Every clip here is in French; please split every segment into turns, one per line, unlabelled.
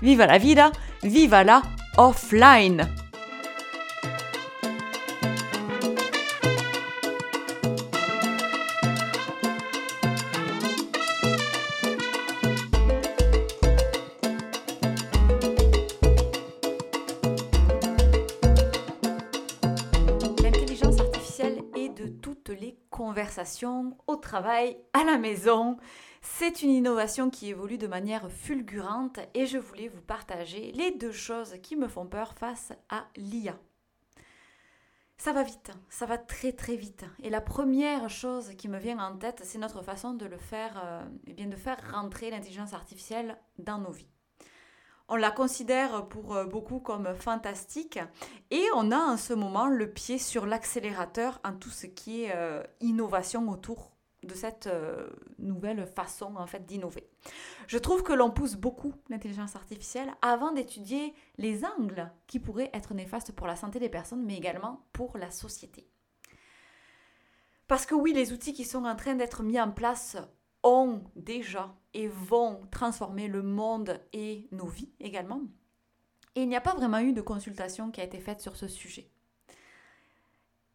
viva la vida, viva la offline. Les conversations, au travail, à la maison. C'est une innovation qui évolue de manière fulgurante et je voulais vous partager les deux choses qui me font peur face à l'IA. Ça va vite, ça va très très vite. Et la première chose qui me vient en tête, c'est notre façon de le faire, euh, eh bien de faire rentrer l'intelligence artificielle dans nos vies. On la considère pour euh, beaucoup comme fantastique et on a en ce moment le pied sur l'accélérateur en tout ce qui est euh, innovation autour de cette euh, nouvelle façon en fait d'innover. Je trouve que l'on pousse beaucoup l'intelligence artificielle avant d'étudier les angles qui pourraient être néfastes pour la santé des personnes, mais également pour la société. Parce que oui, les outils qui sont en train d'être mis en place ont déjà et vont transformer le monde et nos vies également. Et il n'y a pas vraiment eu de consultation qui a été faite sur ce sujet.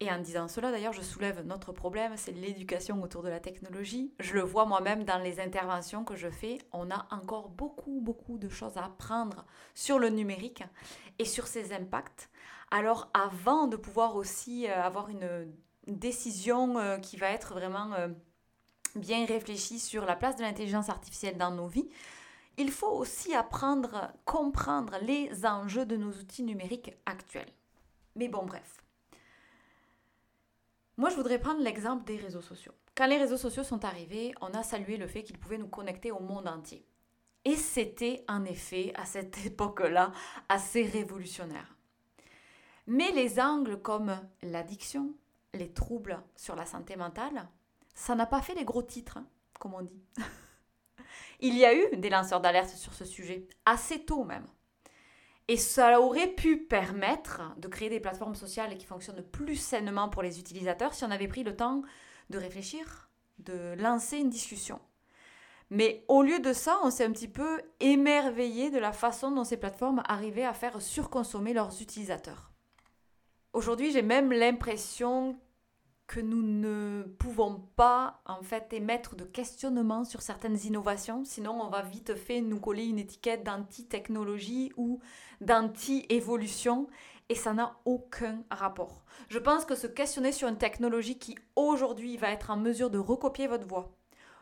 Et en disant cela, d'ailleurs, je soulève notre problème, c'est l'éducation autour de la technologie. Je le vois moi-même dans les interventions que je fais. On a encore beaucoup, beaucoup de choses à apprendre sur le numérique et sur ses impacts. Alors avant de pouvoir aussi euh, avoir une décision euh, qui va être vraiment euh, bien réfléchie sur la place de l'intelligence artificielle dans nos vies, il faut aussi apprendre, comprendre les enjeux de nos outils numériques actuels. Mais bon, bref. Moi, je voudrais prendre l'exemple des réseaux sociaux. Quand les réseaux sociaux sont arrivés, on a salué le fait qu'ils pouvaient nous connecter au monde entier. Et c'était en effet, à cette époque-là, assez révolutionnaire. Mais les angles comme l'addiction, les troubles sur la santé mentale, ça n'a pas fait les gros titres, hein, comme on dit. Il y a eu des lanceurs d'alerte sur ce sujet, assez tôt même. Et ça aurait pu permettre de créer des plateformes sociales qui fonctionnent plus sainement pour les utilisateurs si on avait pris le temps de réfléchir, de lancer une discussion. Mais au lieu de ça, on s'est un petit peu émerveillé de la façon dont ces plateformes arrivaient à faire surconsommer leurs utilisateurs. Aujourd'hui, j'ai même l'impression que nous ne pouvons pas en fait émettre de questionnement sur certaines innovations, sinon on va vite fait nous coller une étiquette d'anti-technologie ou d'anti-évolution et ça n'a aucun rapport. Je pense que se questionner sur une technologie qui aujourd'hui va être en mesure de recopier votre voix,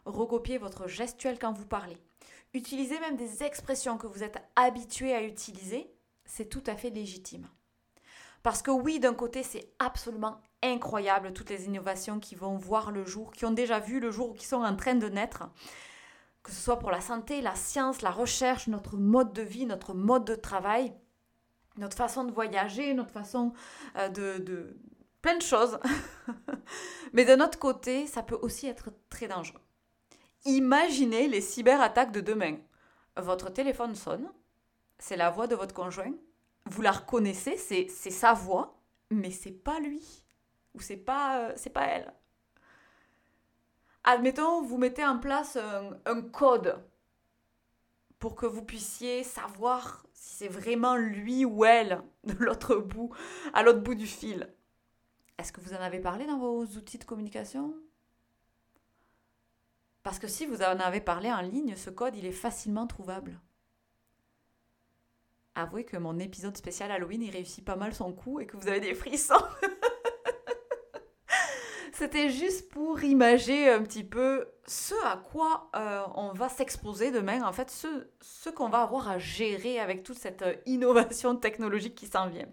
recopier votre gestuelle quand vous parlez, utiliser même des expressions que vous êtes habitué à utiliser, c'est tout à fait légitime. Parce que oui, d'un côté, c'est absolument incroyable toutes les innovations qui vont voir le jour, qui ont déjà vu le jour ou qui sont en train de naître. Que ce soit pour la santé, la science, la recherche, notre mode de vie, notre mode de travail, notre façon de voyager, notre façon euh, de, de plein de choses. Mais d'un autre côté, ça peut aussi être très dangereux. Imaginez les cyberattaques de demain. Votre téléphone sonne, c'est la voix de votre conjoint, vous la reconnaissez, c'est sa voix, mais c'est pas lui ou c'est pas euh, pas elle. Admettons, vous mettez en place un, code pour que vous puissiez savoir si c'est vraiment lui ou elle de l'autre bout, à l'autre bout du fil. Est-ce que vous en avez parlé dans vos outils de communication? Parce que si vous en avez parlé en ligne, ce code, il est facilement trouvable avouez que mon épisode spécial Halloween, il réussit pas mal son coup et que vous avez des frissons. C'était juste pour imager un petit peu ce à quoi euh, on va s'exposer demain, en fait, ce, ce qu'on va avoir à gérer avec toute cette euh, innovation technologique qui s'en vient.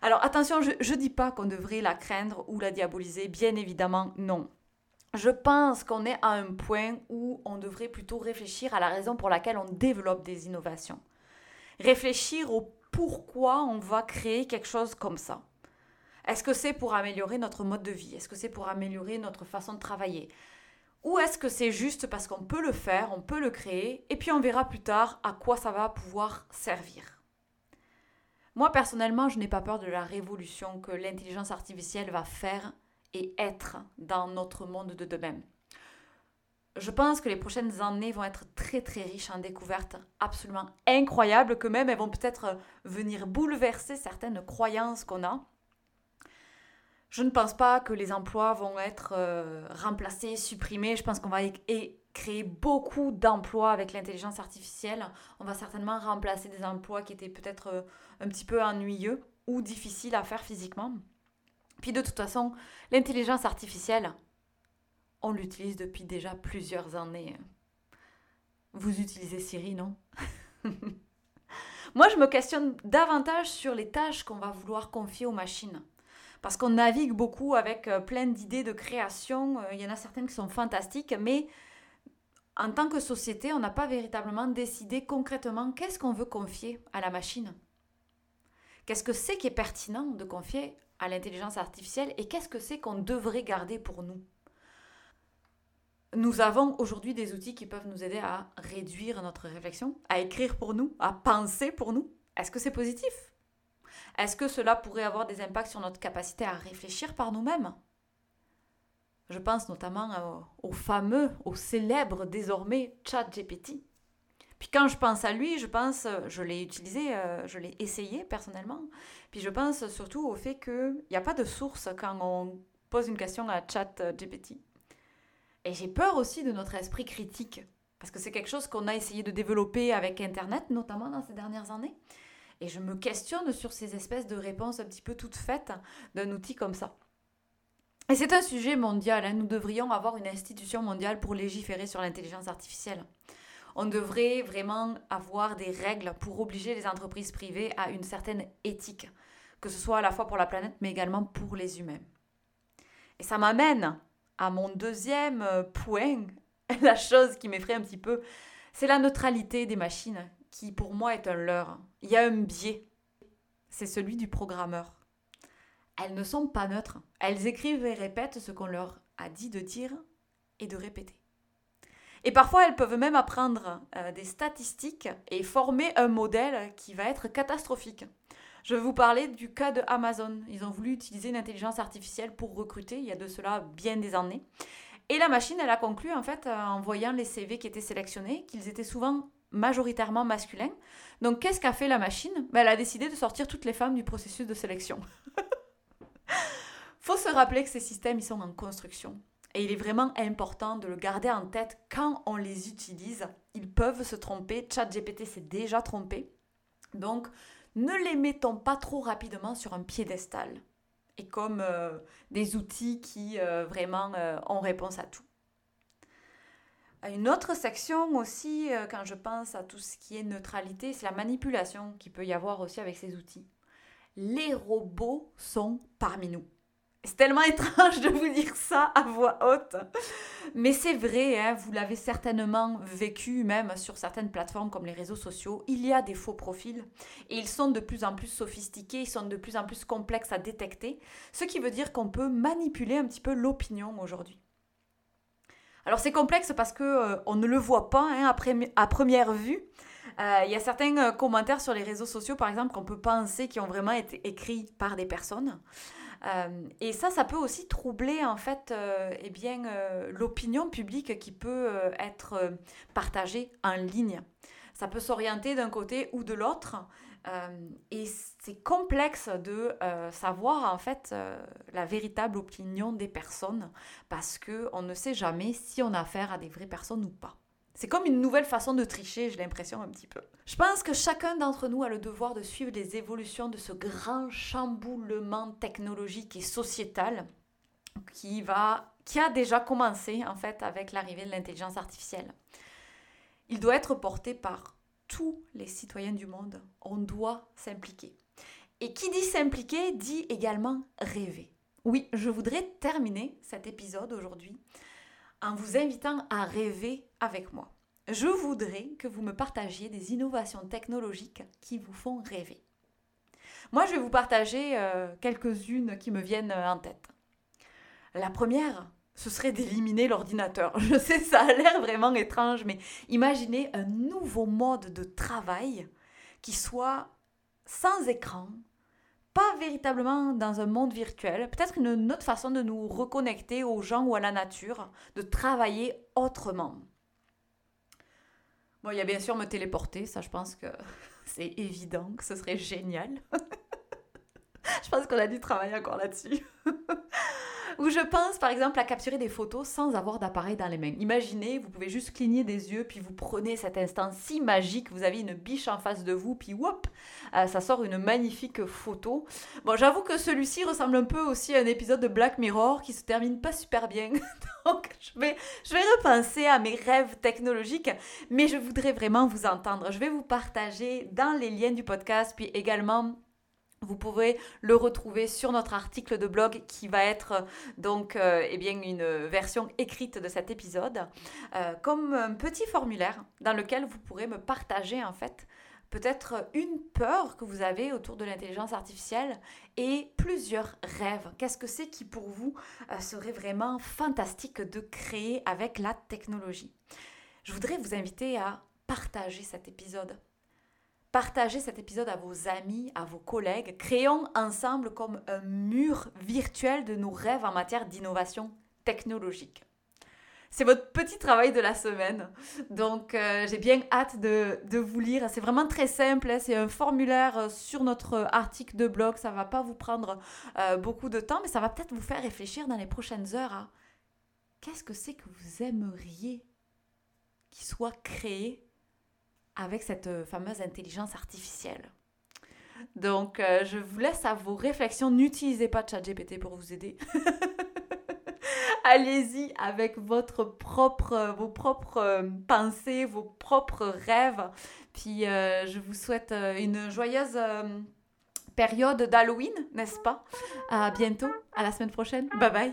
Alors attention, je ne dis pas qu'on devrait la craindre ou la diaboliser, bien évidemment non. je pense qu'on est à un point où on devrait plutôt réfléchir à la raison pour laquelle on développe des innovations. Réfléchir au pourquoi on va créer quelque chose comme ça. Est-ce que c'est pour améliorer notre mode de vie? Est-ce que c'est pour améliorer notre façon de travailler? Ou est-ce que c'est juste parce qu'on peut le faire, on peut le créer, et puis on verra plus tard à quoi ça va pouvoir servir? Moi personnellement, je n'ai pas peur de la révolution que l'intelligence artificielle va faire et être dans notre monde de demain. Je pense que les prochaines années vont être très très riches en découvertes absolument incroyables, que même elles vont peut-être venir bouleverser certaines croyances qu'on a. Je ne pense pas que les emplois vont être euh, remplacés, supprimés. Je pense qu'on va créer beaucoup d'emplois avec l'intelligence artificielle. On va certainement remplacer des emplois qui étaient peut-être euh, un petit peu ennuyeux ou difficiles à faire physiquement. Puis de toute façon, l'intelligence artificielle, on l'utilise depuis déjà plusieurs années. Vous utilisez Siri, non? Moi, je me questionne davantage sur les tâches qu'on va vouloir confier aux machines. Parce qu'on navigue beaucoup avec euh, plein d'idées de création. Euh, il y en a certaines qui sont fantastiques, mais en tant que société, on n'a pas véritablement décidé concrètement qu'est-ce qu'on veut confier à la machine. Qu'est-ce que c'est qui est pertinent de confier à l'intelligence artificielle et qu'est-ce que c'est qu'on devrait garder pour nous? Nous avons aujourd'hui des outils qui peuvent nous aider à réduire notre réflexion, à écrire pour nous, à penser pour nous. Est-ce que c'est positif? Est-ce que cela pourrait avoir des impacts sur notre capacité à réfléchir par nous-mêmes? Je pense notamment au fameux, au célèbre désormais ChatGPT puis quand je pense à lui, je pense, je l'ai utilisé, euh, je l'ai essayé personnellement. Puis je pense surtout au fait qu'il n'y a pas de source quand on pose une question à ChatGPT. Et j'ai peur aussi de notre esprit critique, parce que c'est quelque chose qu'on a essayé de développer avec Internet, notamment dans ces dernières années. Et je me questionne sur ces espèces de réponses un petit peu toutes faites d'un outil comme ça. Et c'est un sujet mondial. Hein. Nous devrions avoir une institution mondiale pour légiférer sur l'intelligence artificielle on devrait vraiment avoir des règles pour obliger les entreprises privées à une certaine éthique, que ce soit à la fois pour la planète mais également pour les humains. Et ça m'amène à mon deuxième euh, point, la chose qui m'effraie un petit peu, c'est la neutralité des machines, qui pour moi est un leurre. Il y a un biais, c'est celui du programmeur. Elles ne sont pas neutres, elles écrivent et répètent ce qu'on leur a dit de dire et de répéter. Et parfois, elles peuvent même apprendre euh, des statistiques et former un modèle qui va être catastrophique. Je vous parler du cas de Amazon. Ils ont voulu utiliser une intelligence artificielle pour recruter, il y a de cela bien des années. Et la machine, elle a conclu, en fait, euh, en voyant les CV qui étaient sélectionnés, qu'ils étaient souvent majoritairement masculins. Donc, qu'est-ce qu'a fait la machine? Ben, Elle a décidé de sortir toutes les femmes du processus de sélection. Faut se rappeler que ces systèmes, ils sont en construction. Et il est vraiment important de le garder en tête quand on les utilise. Ils peuvent se tromper. ChatGPT s'est déjà trompé. Donc, ne les mettons pas trop rapidement sur un piédestal. Et comme euh, des outils qui euh, vraiment euh, ont réponse à tout. Une autre section aussi, quand je pense à tout ce qui est neutralité, c'est la manipulation qui peut y avoir aussi avec ces outils. Les robots sont parmi nous. C'est tellement étrange de vous dire ça à voix haute. Mais c'est vrai, hein, vous l'avez certainement vécu même sur certaines plateformes comme les réseaux sociaux. Il y a des faux profils et ils sont de plus en plus sophistiqués, ils sont de plus en plus complexes à détecter, ce qui veut dire qu'on peut manipuler un petit peu l'opinion aujourd'hui. Alors c'est complexe parce que euh, on ne le voit pas hein, à, première vue. Euh, il y a certains euh, commentaires sur les réseaux sociaux, par exemple, qu'on peut penser qui ont vraiment été écrits par des personnes. Euh, et ça, ça peut aussi troubler en fait euh, eh bien, euh, l'opinion publique qui peut être partagée en ligne. Ça peut s'orienter d'un côté ou de l'autre. et c'est complexe de savoir en fait la véritable opinion des personnes parce qu'on ne sait jamais si on a affaire à des vraies personnes ou pas. C'est comme une nouvelle façon de tricher, j'ai l'impression un petit peu. Je pense que chacun d'entre nous a le devoir de suivre les évolutions de ce grand chamboulement technologique et sociétal qui va qui a déjà commencé en fait avec l'arrivée de l'intelligence artificielle. Il doit être porté par tous les citoyens du monde. On doit s'impliquer. Et qui dit s'impliquer dit également rêver. Oui, je voudrais terminer cet épisode aujourd'hui en vous invitant à rêver avec moi. Je voudrais que vous me partagiez des innovations technologiques qui vous font rêver. Moi, je vais vous partager euh, quelques-unes qui me viennent en tête. La première, ce serait d'éliminer l'ordinateur. Je sais, ça a l'air vraiment étrange, mais imaginez un nouveau mode de travail qui soit sans écran, pas véritablement dans un monde virtuel, peut-être une autre façon de nous reconnecter aux gens ou à la nature, de travailler autrement. Bon, il y a bien sûr me téléporter, ça je pense que c'est évident que ce serait génial. je pense qu'on a dû travailler encore là-dessus. Ou je pense par exemple à capturer des photos sans avoir d'appareil dans les mains. Imaginez, vous pouvez juste cligner des yeux, puis vous prenez cet instant si magique, vous avez une biche en face de vous, puis whoop, euh, ça sort une magnifique photo. Bon, j'avoue que celui-ci ressemble un peu aussi à un épisode de Black Mirror qui se termine pas super bien. Donc je vais, je vais repenser à mes rêves technologiques, mais je voudrais vraiment vous entendre. Je vais vous partager dans les liens du podcast, puis également vous pouvez le retrouver sur notre article de blog qui va être donc euh, eh bien une version écrite de cet épisode euh, comme un petit formulaire dans lequel vous pourrez me partager en fait peut-être une peur que vous avez autour de l'intelligence artificielle et plusieurs rêves. Qu'est-ce que c'est qui pour vous euh, serait vraiment fantastique de créer avec la technologie? Je voudrais vous inviter à partager cet épisode Partagez cet épisode à vos amis, à vos collègues. Créons ensemble comme un mur virtuel de nos rêves en matière d'innovation technologique. C'est votre petit travail de la semaine. Donc euh, j'ai bien hâte de, vous lire. C'est vraiment très simple. Hein. C'est un formulaire euh, sur notre article de blog. Ça ne va pas vous prendre euh, beaucoup de temps, mais ça va peut-être vous faire réfléchir dans les prochaines heures à qu'est-ce que c'est que vous aimeriez qui soit créé avec cette euh, fameuse intelligence artificielle. Donc, euh, je vous laisse à vos réflexions. N'utilisez pas ChatGPT pour vous aider. Allez-y avec votre propre, vos propres euh, pensées, vos propres rêves. Puis, je vous souhaite une joyeuse période d'Halloween, n'est-ce pas? À bientôt, à la semaine prochaine. Bye bye.